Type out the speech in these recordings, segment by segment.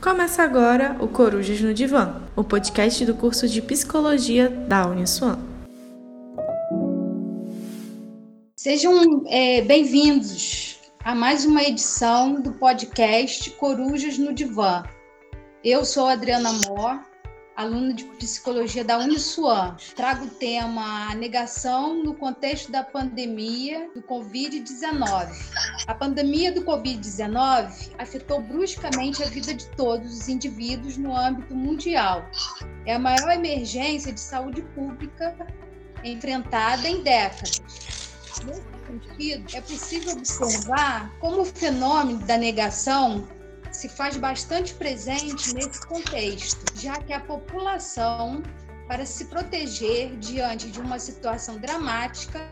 Começa agora o Corujas no Divã, o podcast do curso de Psicologia da Uniswan. Sejam é, bem-vindos a mais uma edição do podcast Corujas no Divã. Eu sou Adriana Mor, aluna de psicologia da Uniswan. Trago o tema negação no contexto da pandemia do Covid-19. A pandemia do Covid-19 afetou bruscamente a vida de todos os indivíduos no âmbito mundial. É a maior emergência de saúde pública enfrentada em décadas. Nesse sentido, é possível observar como o fenômeno da negação se faz bastante presente nesse contexto, já que a população, para se proteger diante de uma situação dramática,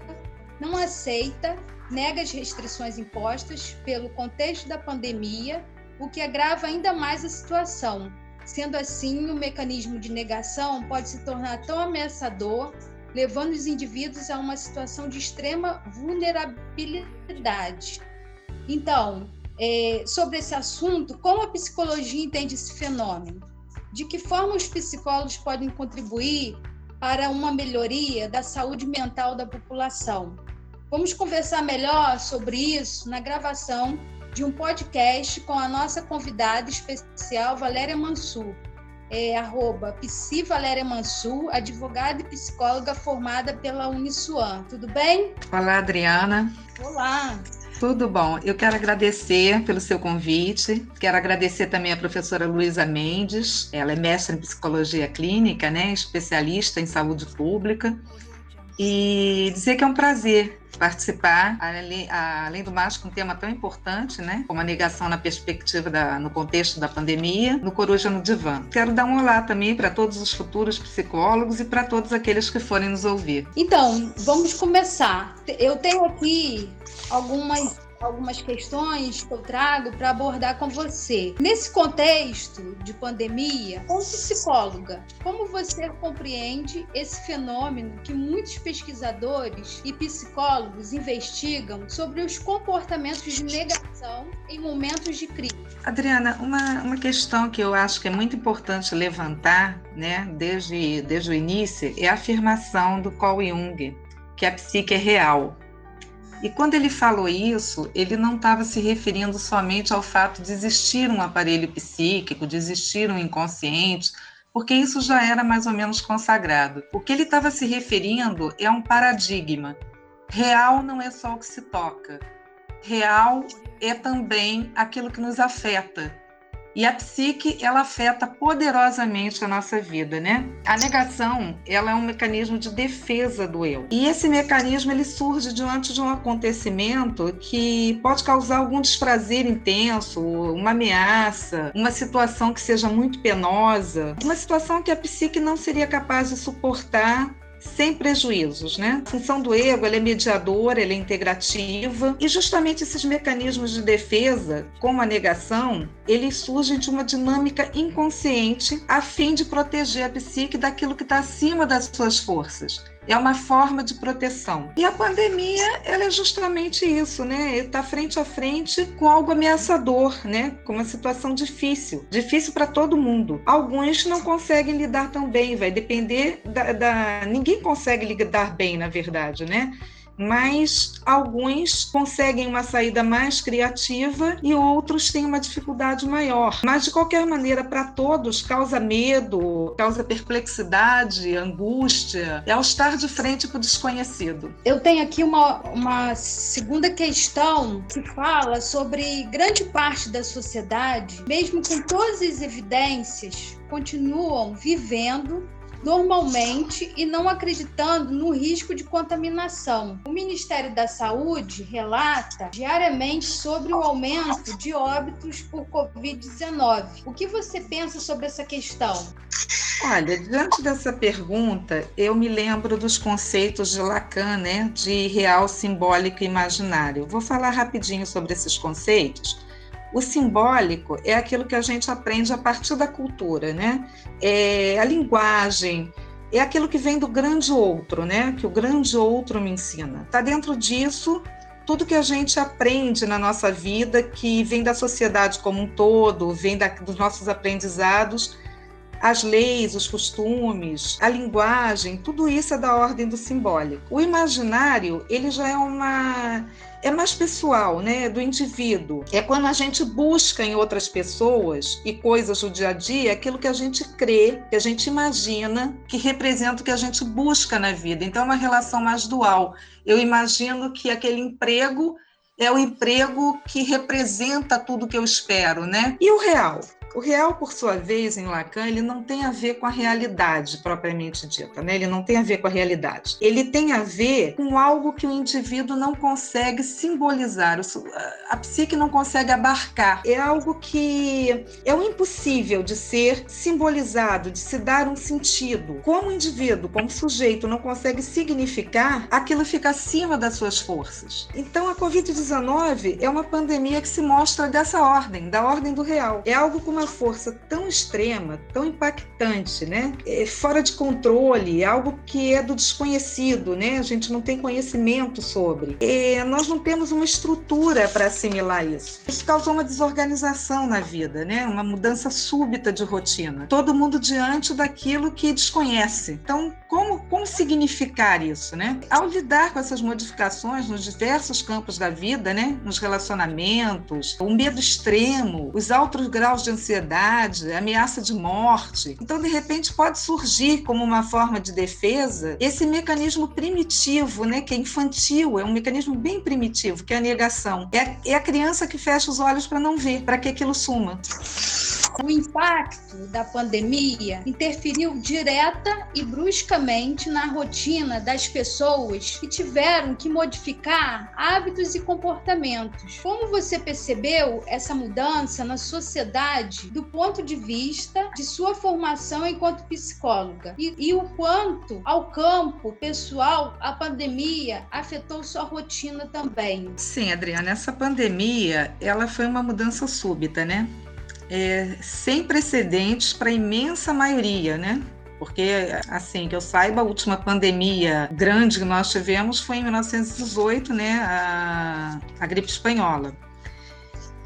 não aceita, nega as restrições impostas pelo contexto da pandemia, o que agrava ainda mais a situação. Sendo assim, o mecanismo de negação pode se tornar tão ameaçador, levando os indivíduos a uma situação de extrema vulnerabilidade. Então, é, sobre esse assunto, como a psicologia entende esse fenômeno? De que forma os psicólogos podem contribuir para uma melhoria da saúde mental da população? Vamos conversar melhor sobre isso na gravação de um podcast com a nossa convidada especial, Valéria Mansur. É, arroba Psi Valéria Mansur, advogada e psicóloga formada pela Uniswan. Tudo bem? Olá, Adriana. Olá. Tudo bom. Eu quero agradecer pelo seu convite. Quero agradecer também a professora Luísa Mendes. Ela é mestre em psicologia clínica, né, especialista em saúde pública. E dizer que é um prazer participar, além, além do mais, com um tema tão importante, né, como a negação na perspectiva da, no contexto da pandemia, no Coruja no Divã. Quero dar um olá também para todos os futuros psicólogos e para todos aqueles que forem nos ouvir. Então, vamos começar. Eu tenho aqui algumas algumas questões que eu trago para abordar com você. Nesse contexto de pandemia, como psicóloga, como você compreende esse fenômeno que muitos pesquisadores e psicólogos investigam sobre os comportamentos de negação em momentos de crise? Adriana, uma, uma questão que eu acho que é muito importante levantar, né, desde, desde o início, é a afirmação do Carl Jung, que a psique é real. E quando ele falou isso, ele não estava se referindo somente ao fato de existir um aparelho psíquico, de existir um inconsciente, porque isso já era mais ou menos consagrado. O que ele estava se referindo é um paradigma. Real não é só o que se toca, real é também aquilo que nos afeta, e a psique, ela afeta poderosamente a nossa vida, né? A negação, ela é um mecanismo de defesa do eu. E esse mecanismo, ele surge diante de um acontecimento que pode causar algum desprazer intenso, uma ameaça, uma situação que seja muito penosa, uma situação que a psique não seria capaz de suportar sem prejuízos, né? A função do ego é mediadora, ela é integrativa e justamente esses mecanismos de defesa, como a negação, eles surgem de uma dinâmica inconsciente a fim de proteger a psique daquilo que está acima das suas forças é uma forma de proteção. E a pandemia, ela é justamente isso, né? Está frente a frente com algo ameaçador, né? Com uma situação difícil, difícil para todo mundo. Alguns não conseguem lidar tão bem, vai depender da, da... ninguém consegue lidar bem, na verdade, né? Mas alguns conseguem uma saída mais criativa e outros têm uma dificuldade maior. Mas, de qualquer maneira, para todos, causa medo, causa perplexidade, angústia, é ao estar de frente para o desconhecido. Eu tenho aqui uma, uma segunda questão que fala sobre grande parte da sociedade, mesmo com todas as evidências, continuam vivendo normalmente e não acreditando no risco de contaminação. O Ministério da Saúde relata diariamente sobre o aumento de óbitos por Covid-19. O que você pensa sobre essa questão? Olha, diante dessa pergunta, eu me lembro dos conceitos de Lacan, né, de real, simbólico e imaginário. Vou falar rapidinho sobre esses conceitos o simbólico é aquilo que a gente aprende a partir da cultura, né? É a linguagem, é aquilo que vem do grande outro, né? Que o grande outro me ensina. Está dentro disso tudo que a gente aprende na nossa vida, que vem da sociedade como um todo, vem da, dos nossos aprendizados, as leis, os costumes, a linguagem, tudo isso é da ordem do simbólico. O imaginário, ele já é uma é mais pessoal, né, do indivíduo. É quando a gente busca em outras pessoas e coisas do dia a dia aquilo que a gente crê, que a gente imagina, que representa o que a gente busca na vida. Então é uma relação mais dual. Eu imagino que aquele emprego é o emprego que representa tudo que eu espero, né? E o real? O real, por sua vez, em Lacan, ele não tem a ver com a realidade propriamente dita, né? Ele não tem a ver com a realidade. Ele tem a ver com algo que o indivíduo não consegue simbolizar, a psique não consegue abarcar. É algo que é o impossível de ser simbolizado, de se dar um sentido. Como o indivíduo, como sujeito, não consegue significar, aquilo fica acima das suas forças. Então, a Covid-19 é uma pandemia que se mostra dessa ordem, da ordem do real. É algo com uma força tão extrema, tão impactante, né? É fora de controle, é algo que é do desconhecido, né? A gente não tem conhecimento sobre. É, nós não temos uma estrutura para assimilar isso. Isso causou uma desorganização na vida, né? Uma mudança súbita de rotina. Todo mundo diante daquilo que desconhece. Então, como, como significar isso, né? Ao lidar com essas modificações nos diversos campos da vida, né? Nos relacionamentos, o medo extremo, os altos graus de ansiedade ansiedade, ameaça de morte. Então, de repente, pode surgir como uma forma de defesa esse mecanismo primitivo, né, que é infantil, é um mecanismo bem primitivo, que é a negação. É, é a criança que fecha os olhos para não ver, para que aquilo suma. O impacto da pandemia interferiu direta e bruscamente na rotina das pessoas que tiveram que modificar hábitos e comportamentos. Como você percebeu essa mudança na sociedade do ponto de vista de sua formação enquanto psicóloga? E, e o quanto ao campo pessoal a pandemia afetou sua rotina também? Sim, Adriana, essa pandemia ela foi uma mudança súbita, né? É, sem precedentes para a imensa maioria, né? Porque, assim, que eu saiba, a última pandemia grande que nós tivemos foi em 1918, né? A, a gripe espanhola.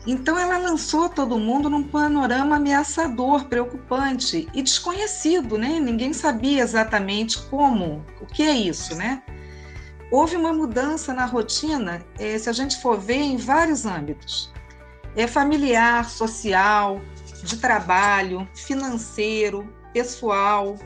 Então, ela lançou todo mundo num panorama ameaçador, preocupante e desconhecido, né? Ninguém sabia exatamente como, o que é isso, né? Houve uma mudança na rotina, eh, se a gente for ver, em vários âmbitos é familiar, social, de trabalho, financeiro, pessoal.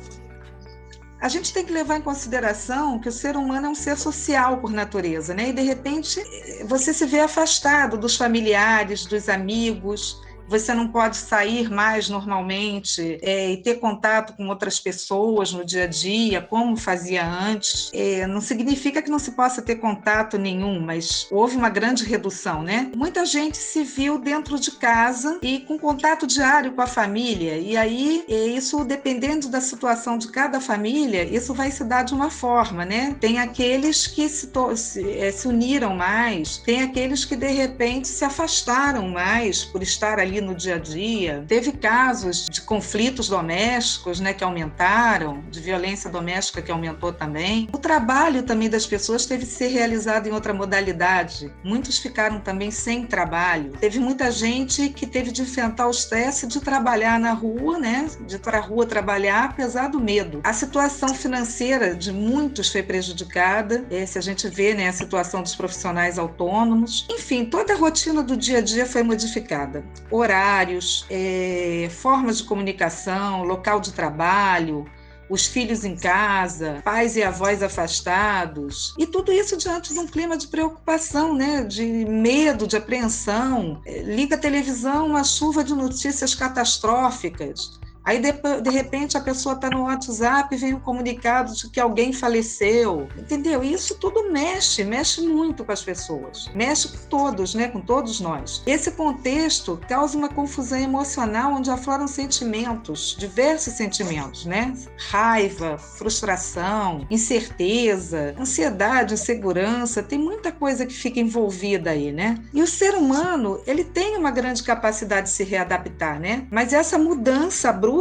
A gente tem que levar em consideração que o ser humano é um ser social por natureza, né? E de repente você se vê afastado dos familiares, dos amigos, você não pode sair mais normalmente é, e ter contato com outras pessoas no dia a dia, como fazia antes. É, não significa que não se possa ter contato nenhum, mas houve uma grande redução, né? Muita gente se viu dentro de casa e com contato diário com a família, e aí é, isso, dependendo da situação de cada família, isso vai se dar de uma forma, né? Tem aqueles que se, se, é, se uniram mais, tem aqueles que de repente se afastaram mais por estar ali ali no dia a dia. Teve casos de conflitos domésticos, né, que aumentaram, de violência doméstica que aumentou também. O trabalho também das pessoas teve que ser realizado em outra modalidade. Muitos ficaram também sem trabalho. Teve muita gente que teve de enfrentar o estresse de trabalhar na rua, né, de ir para a rua trabalhar, apesar do medo. A situação financeira de muitos foi prejudicada. É, se a gente vê, né, a situação dos profissionais autônomos. Enfim, toda a rotina do dia a dia foi modificada. O horários, é, formas de comunicação, local de trabalho, os filhos em casa, pais e avós afastados, e tudo isso diante de um clima de preocupação, né, de medo, de apreensão. É, liga a televisão, uma chuva de notícias catastróficas. Aí, de, de repente, a pessoa está no WhatsApp e vem um comunicado de que alguém faleceu. Entendeu? E isso tudo mexe, mexe muito com as pessoas. Mexe com todos, né? com todos nós. Esse contexto causa uma confusão emocional onde afloram sentimentos, diversos sentimentos, né? Raiva, frustração, incerteza, ansiedade, insegurança. Tem muita coisa que fica envolvida aí, né? E o ser humano, ele tem uma grande capacidade de se readaptar, né? Mas essa mudança abrupta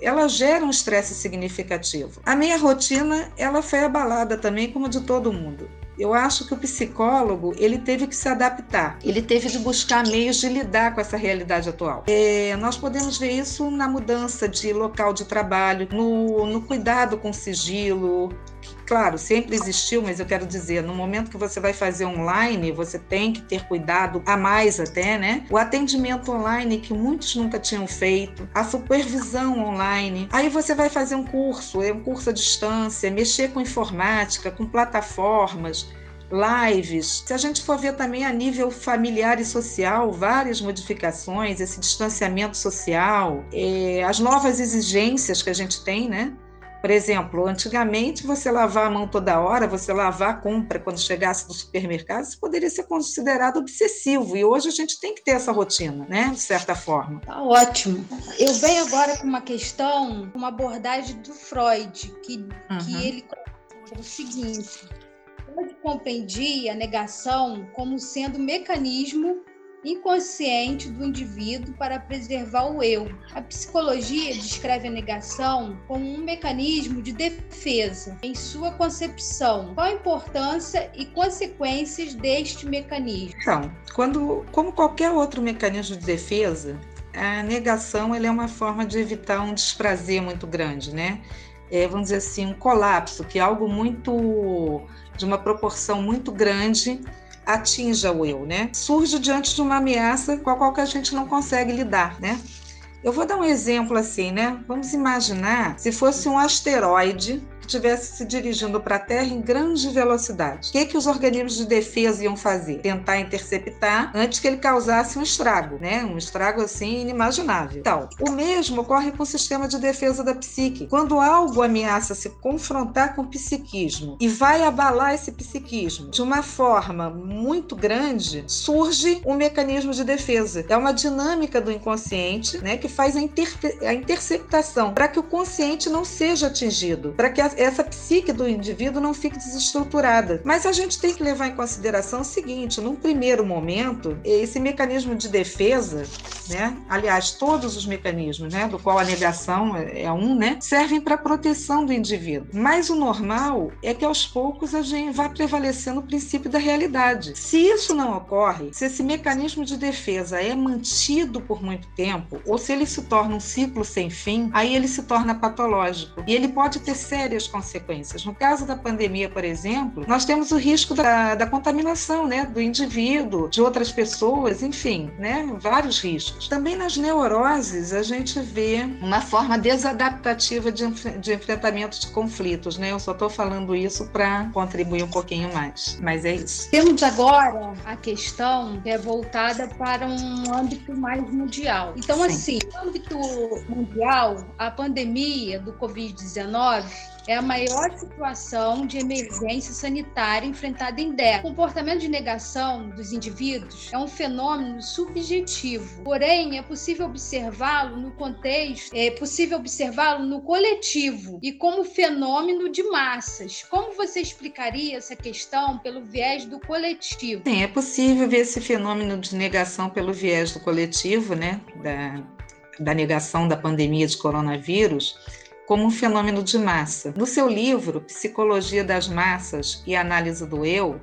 ela gera um estresse significativo. A minha rotina, ela foi abalada também, como de todo mundo. Eu acho que o psicólogo ele teve que se adaptar, ele teve de buscar meios de lidar com essa realidade atual. É, nós podemos ver isso na mudança de local de trabalho, no, no cuidado com sigilo, claro, sempre existiu, mas eu quero dizer, no momento que você vai fazer online, você tem que ter cuidado a mais até, né? O atendimento online que muitos nunca tinham feito, a supervisão online. Aí você vai fazer um curso, é um curso à distância, mexer com informática, com plataformas, lives. Se a gente for ver também a nível familiar e social, várias modificações, esse distanciamento social, é, as novas exigências que a gente tem, né? Por exemplo, antigamente você lavar a mão toda hora, você lavar a compra quando chegasse do supermercado, isso poderia ser considerado obsessivo. E hoje a gente tem que ter essa rotina, né? De certa forma. Tá ótimo. Eu venho agora com uma questão, uma abordagem do Freud, que, uhum. que ele o seguinte: Freud compreendia a negação como sendo um mecanismo inconsciente do indivíduo para preservar o eu. A psicologia descreve a negação como um mecanismo de defesa. Em sua concepção, qual a importância e consequências deste mecanismo? Então, quando, como qualquer outro mecanismo de defesa, a negação é uma forma de evitar um desprazer muito grande, né? É, vamos dizer assim, um colapso, que é algo muito de uma proporção muito grande atinja o eu, né? Surge diante de uma ameaça com a qual a gente não consegue lidar, né? Eu vou dar um exemplo assim, né? Vamos imaginar se fosse um asteroide estivesse se dirigindo para a Terra em grande velocidade. O que, que os organismos de defesa iam fazer? Tentar interceptar antes que ele causasse um estrago, né? Um estrago assim inimaginável. Então, o mesmo ocorre com o sistema de defesa da psique. Quando algo ameaça se confrontar com o psiquismo e vai abalar esse psiquismo de uma forma muito grande, surge um mecanismo de defesa. É uma dinâmica do inconsciente, né, que faz a, inter a interceptação para que o consciente não seja atingido, para que a essa psique do indivíduo não fique desestruturada. Mas a gente tem que levar em consideração o seguinte: num primeiro momento, esse mecanismo de defesa, né? Aliás, todos os mecanismos, né? Do qual a negação é, um, né? Servem para proteção do indivíduo. Mas o normal é que aos poucos a gente vá prevalecendo o princípio da realidade. Se isso não ocorre, se esse mecanismo de defesa é mantido por muito tempo, ou se ele se torna um ciclo sem fim, aí ele se torna patológico e ele pode ter sérias consequências. No caso da pandemia, por exemplo, nós temos o risco da, da contaminação né, do indivíduo, de outras pessoas, enfim, né, vários riscos. Também nas neuroses, a gente vê uma forma desadaptativa de, de enfrentamento de conflitos. Né? Eu só estou falando isso para contribuir um pouquinho mais, mas é isso. Temos agora a questão que é voltada para um âmbito mais mundial. Então, Sim. assim, no âmbito mundial, a pandemia do Covid-19 é a maior situação de emergência sanitária enfrentada em décadas. O comportamento de negação dos indivíduos é um fenômeno subjetivo, porém é possível observá-lo no contexto, é possível observá-lo no coletivo e como fenômeno de massas. Como você explicaria essa questão pelo viés do coletivo? Sim, é possível ver esse fenômeno de negação pelo viés do coletivo, né? Da, da negação da pandemia de coronavírus como um fenômeno de massa. No seu livro Psicologia das Massas e Análise do Eu,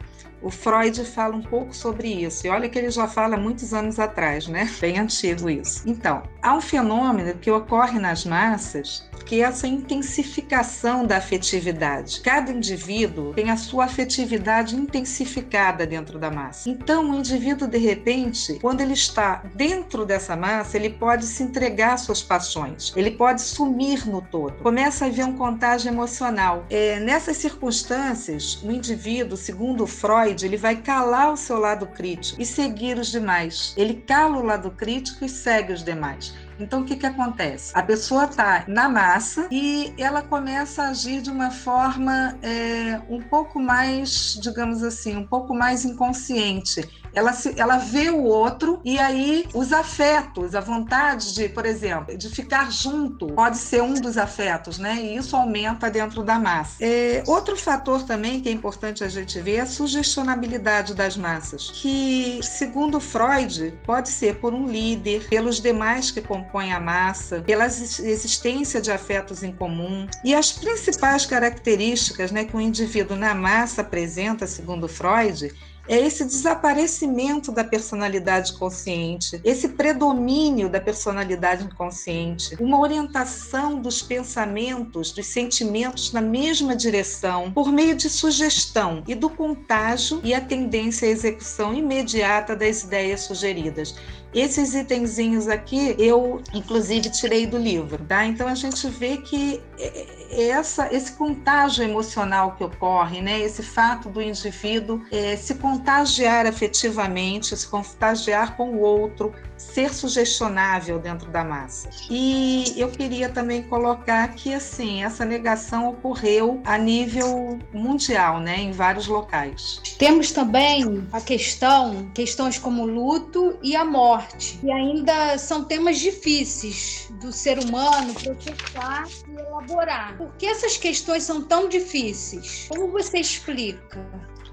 o Freud fala um pouco sobre isso. E olha que ele já fala muitos anos atrás, né? Bem antigo isso. Então, há um fenômeno que ocorre nas massas que é essa intensificação da afetividade. Cada indivíduo tem a sua afetividade intensificada dentro da massa. Então, o indivíduo, de repente, quando ele está dentro dessa massa, ele pode se entregar às suas paixões, ele pode sumir no todo. Começa a haver um contágio emocional. É, nessas circunstâncias, o indivíduo, segundo Freud, ele vai calar o seu lado crítico e seguir os demais. Ele cala o lado crítico e segue os demais. Então, o que, que acontece? A pessoa está na massa e ela começa a agir de uma forma é, um pouco mais, digamos assim, um pouco mais inconsciente ela, se, ela vê o outro e aí os afetos, a vontade de, por exemplo, de ficar junto, pode ser um dos afetos, né? E isso aumenta dentro da massa. É, outro fator também que é importante a gente ver é a sugestionabilidade das massas, que, segundo Freud, pode ser por um líder, pelos demais que compõem a massa, pela existência de afetos em comum. E as principais características né, que o indivíduo na massa apresenta, segundo Freud, é esse desaparecimento da personalidade consciente, esse predomínio da personalidade inconsciente, uma orientação dos pensamentos, dos sentimentos na mesma direção, por meio de sugestão e do contágio e a tendência à execução imediata das ideias sugeridas. Esses itenzinhos aqui eu, inclusive, tirei do livro, tá? Então a gente vê que é, é essa, esse contágio emocional que ocorre, né? Esse fato do indivíduo é, se contagiar afetivamente, se contagiar com o outro, ser sugestionável dentro da massa. E eu queria também colocar que assim essa negação ocorreu a nível mundial, né, em vários locais. Temos também a questão, questões como luto e a morte, que ainda são temas difíceis do ser humano processar e elaborar. Por que essas questões são tão difíceis? Como você explica?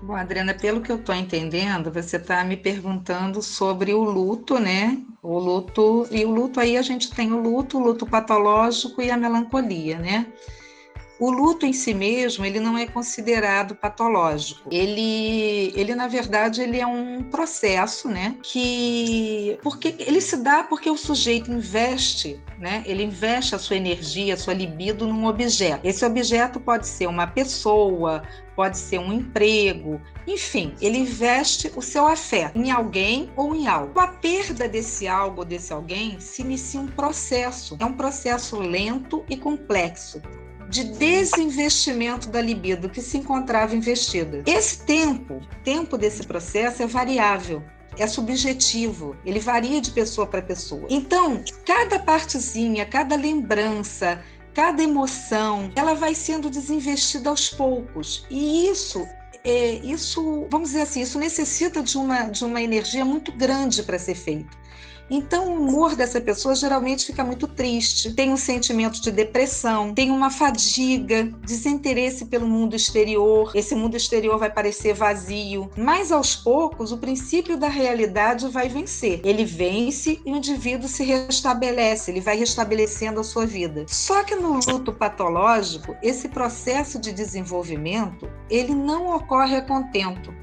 Bom, Adriana, pelo que eu estou entendendo, você está me perguntando sobre o luto, né? O luto, e o luto aí a gente tem o luto, o luto patológico e a melancolia, né? O luto em si mesmo, ele não é considerado patológico. Ele, ele na verdade, ele é um processo, né, que porque ele se dá porque o sujeito investe, né? Ele investe a sua energia, a sua libido num objeto. Esse objeto pode ser uma pessoa, pode ser um emprego, enfim, ele investe o seu afeto em alguém ou em algo. Com a perda desse algo ou desse alguém, se inicia um processo. É um processo lento e complexo de desinvestimento da libido que se encontrava investida. Esse tempo, tempo desse processo é variável é subjetivo, ele varia de pessoa para pessoa. Então, cada partezinha, cada lembrança, cada emoção, ela vai sendo desinvestida aos poucos. E isso é, isso, vamos dizer assim, isso necessita de uma, de uma energia muito grande para ser feito. Então, o humor dessa pessoa geralmente fica muito triste, tem um sentimento de depressão, tem uma fadiga, desinteresse pelo mundo exterior. Esse mundo exterior vai parecer vazio, mas aos poucos o princípio da realidade vai vencer. Ele vence e o indivíduo se restabelece, ele vai restabelecendo a sua vida. Só que no luto patológico, esse processo de desenvolvimento, ele não ocorre a contento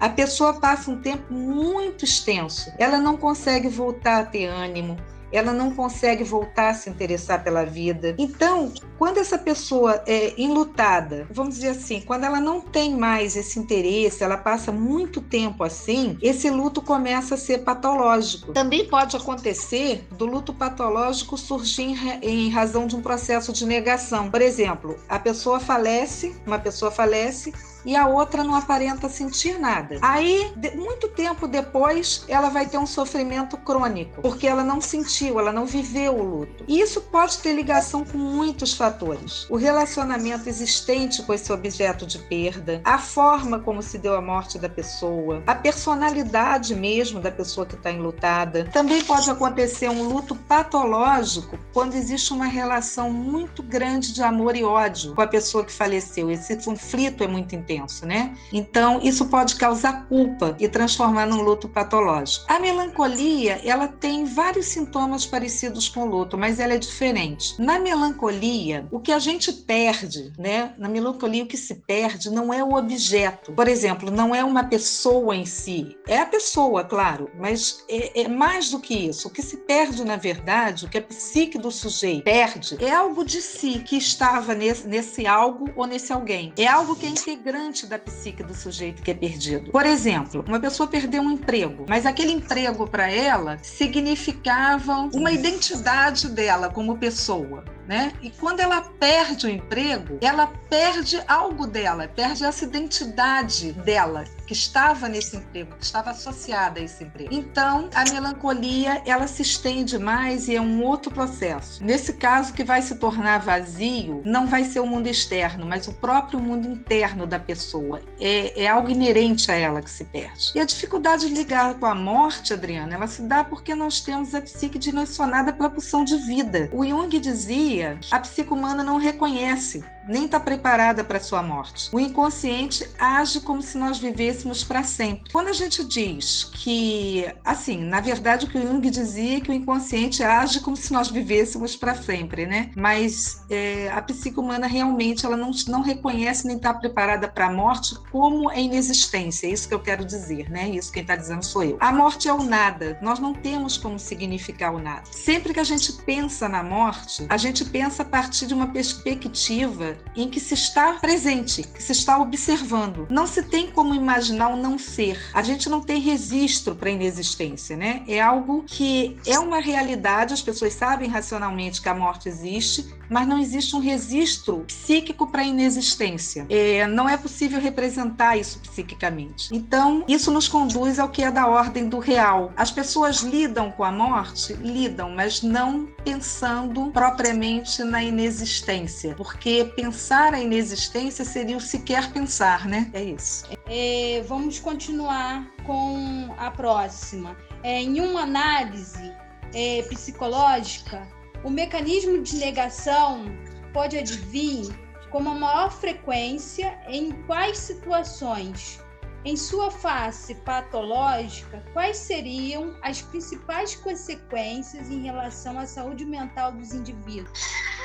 a pessoa passa um tempo muito extenso, ela não consegue voltar a ter ânimo, ela não consegue voltar a se interessar pela vida. Então, quando essa pessoa é enlutada, vamos dizer assim, quando ela não tem mais esse interesse, ela passa muito tempo assim, esse luto começa a ser patológico. Também pode acontecer do luto patológico surgir em razão de um processo de negação. Por exemplo, a pessoa falece, uma pessoa falece, e a outra não aparenta sentir nada. Aí, muito tempo depois, ela vai ter um sofrimento crônico, porque ela não sentiu, ela não viveu o luto. E isso pode ter ligação com muitos fatores. O relacionamento existente com esse objeto de perda, a forma como se deu a morte da pessoa, a personalidade mesmo da pessoa que está enlutada. Também pode acontecer um luto patológico quando existe uma relação muito grande de amor e ódio com a pessoa que faleceu. Esse conflito é muito intenso intenso, né? Então, isso pode causar culpa e transformar num luto patológico. A melancolia, ela tem vários sintomas parecidos com o luto, mas ela é diferente. Na melancolia, o que a gente perde, né? Na melancolia, o que se perde não é o objeto. Por exemplo, não é uma pessoa em si. É a pessoa, claro, mas é, é mais do que isso. O que se perde, na verdade, o que a psique do sujeito perde, é algo de si que estava nesse, nesse algo ou nesse alguém. É algo que é integrante da psique do sujeito que é perdido. Por exemplo, uma pessoa perdeu um emprego, mas aquele emprego para ela significava uma identidade dela como pessoa. né? E quando ela perde o emprego, ela perde algo dela, perde essa identidade dela que estava nesse emprego, que estava associada a esse emprego. Então, a melancolia, ela se estende mais e é um outro processo. Nesse caso, que vai se tornar vazio, não vai ser o mundo externo, mas o próprio mundo interno da pessoa. É, é algo inerente a ela que se perde. E a dificuldade de ligar com a morte, Adriana, ela se dá porque nós temos a psique direcionada para a pulsão de vida. O Jung dizia a psique humana não reconhece nem está preparada para sua morte. O inconsciente age como se nós vivêssemos para sempre. Quando a gente diz que, assim, na verdade o que o Jung dizia é que o inconsciente age como se nós vivêssemos para sempre, né? Mas é, a psique humana realmente ela não, não reconhece nem está preparada para a morte como a inexistência. É isso que eu quero dizer, né? Isso quem está dizendo sou eu. A morte é o nada. Nós não temos como significar o nada. Sempre que a gente pensa na morte, a gente pensa a partir de uma perspectiva em que se está presente, que se está observando. Não se tem como imaginar o não ser. A gente não tem registro para a inexistência, né? É algo que é uma realidade, as pessoas sabem racionalmente que a morte existe, mas não existe um registro psíquico para a inexistência. É, não é possível representar isso psiquicamente. Então, isso nos conduz ao que é da ordem do real. As pessoas lidam com a morte? Lidam, mas não pensando propriamente na inexistência, porque pensar a inexistência seria o sequer pensar, né? É isso. É, vamos continuar com a próxima. É, em uma análise é, psicológica, o mecanismo de negação pode advir com uma maior frequência em quais situações? Em sua face patológica, quais seriam as principais consequências em relação à saúde mental dos indivíduos?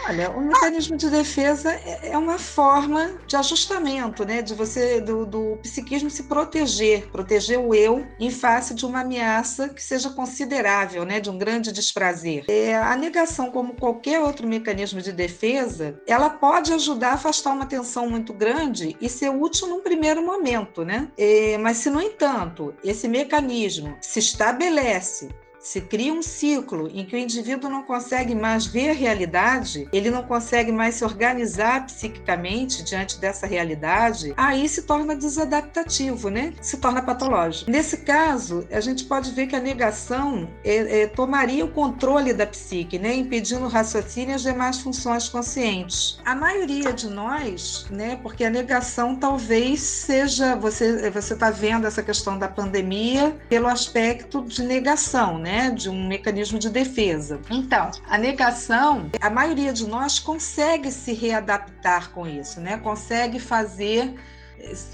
Olha, o mecanismo de defesa é, é uma forma de ajustamento, né? De você, do, do psiquismo se proteger, proteger o eu em face de uma ameaça que seja considerável, né? De um grande desprazer. É, a negação, como qualquer outro mecanismo de defesa, ela pode ajudar a afastar uma tensão muito grande e ser útil num primeiro momento, né? É, mas se, no entanto, esse mecanismo se estabelece se cria um ciclo em que o indivíduo não consegue mais ver a realidade, ele não consegue mais se organizar psiquicamente diante dessa realidade, aí se torna desadaptativo, né? Se torna patológico. Nesse caso, a gente pode ver que a negação é, é, tomaria o controle da psique, né? Impedindo o raciocínio e as demais funções conscientes. A maioria de nós, né? Porque a negação talvez seja você você está vendo essa questão da pandemia pelo aspecto de negação, né? Né, de um mecanismo de defesa. Então, a negação, a maioria de nós consegue se readaptar com isso, né? Consegue fazer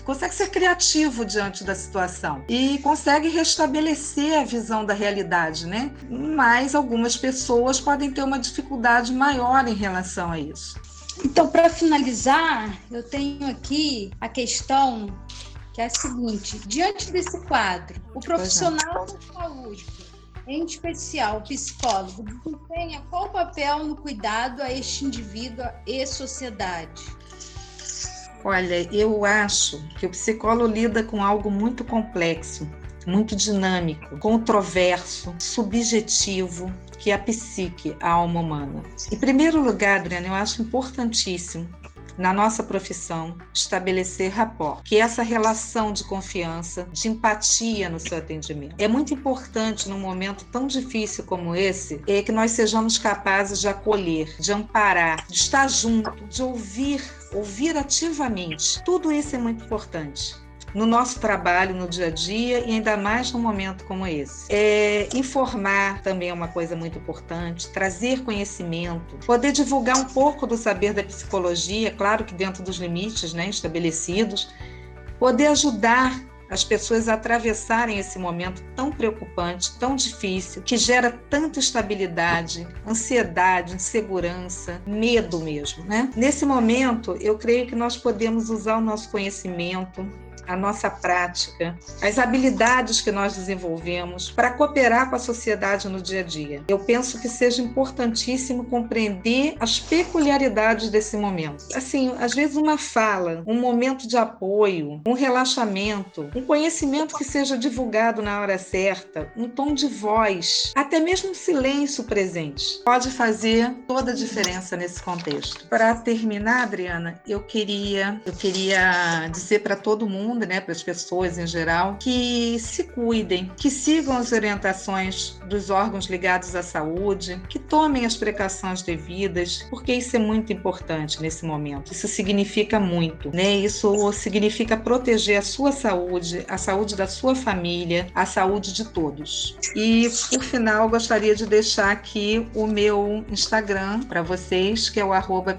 consegue ser criativo diante da situação e consegue restabelecer a visão da realidade, né? Mas algumas pessoas podem ter uma dificuldade maior em relação a isso. Então, para finalizar, eu tenho aqui a questão que é a seguinte: diante desse quadro, o profissional da saúde em especial o psicólogo, desempenha qual papel no cuidado a este indivíduo e sociedade? Olha, eu acho que o psicólogo lida com algo muito complexo, muito dinâmico, controverso, subjetivo, que é a psique, a alma humana. Em primeiro lugar, Adriana, eu acho importantíssimo na nossa profissão, estabelecer rapport, que é essa relação de confiança, de empatia no seu atendimento. É muito importante num momento tão difícil como esse, é que nós sejamos capazes de acolher, de amparar, de estar junto, de ouvir, ouvir ativamente. Tudo isso é muito importante no nosso trabalho, no dia a dia e ainda mais num momento como esse. É, informar também é uma coisa muito importante, trazer conhecimento, poder divulgar um pouco do saber da psicologia, claro que dentro dos limites né, estabelecidos, poder ajudar as pessoas a atravessarem esse momento tão preocupante, tão difícil, que gera tanta instabilidade, ansiedade, insegurança, medo mesmo, né? Nesse momento, eu creio que nós podemos usar o nosso conhecimento, a nossa prática, as habilidades que nós desenvolvemos para cooperar com a sociedade no dia a dia. Eu penso que seja importantíssimo compreender as peculiaridades desse momento. Assim, às vezes uma fala, um momento de apoio, um relaxamento, um conhecimento que seja divulgado na hora certa, um tom de voz, até mesmo um silêncio presente, pode fazer toda a diferença nesse contexto. Para terminar, Adriana, eu queria, eu queria dizer para todo mundo, né, para as pessoas em geral, que se cuidem, que sigam as orientações dos órgãos ligados à saúde, que tomem as precauções devidas, porque isso é muito importante nesse momento. Isso significa muito, né? Isso significa proteger a sua saúde, a saúde da sua família, a saúde de todos. E por final, gostaria de deixar aqui o meu Instagram para vocês, que é o arroba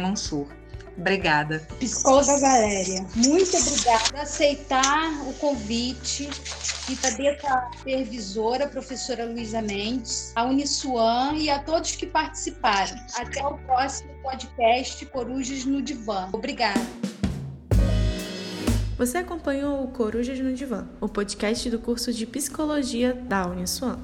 Mansur. Obrigada. Psicóloga Valéria, muito obrigada por aceitar o convite e também a supervisora, a professora Luísa Mendes, a Uniswan e a todos que participaram. Até o próximo podcast Corujas no Divã. Obrigada. Você acompanhou o Corujas no Divã, o podcast do curso de Psicologia da Uniswan.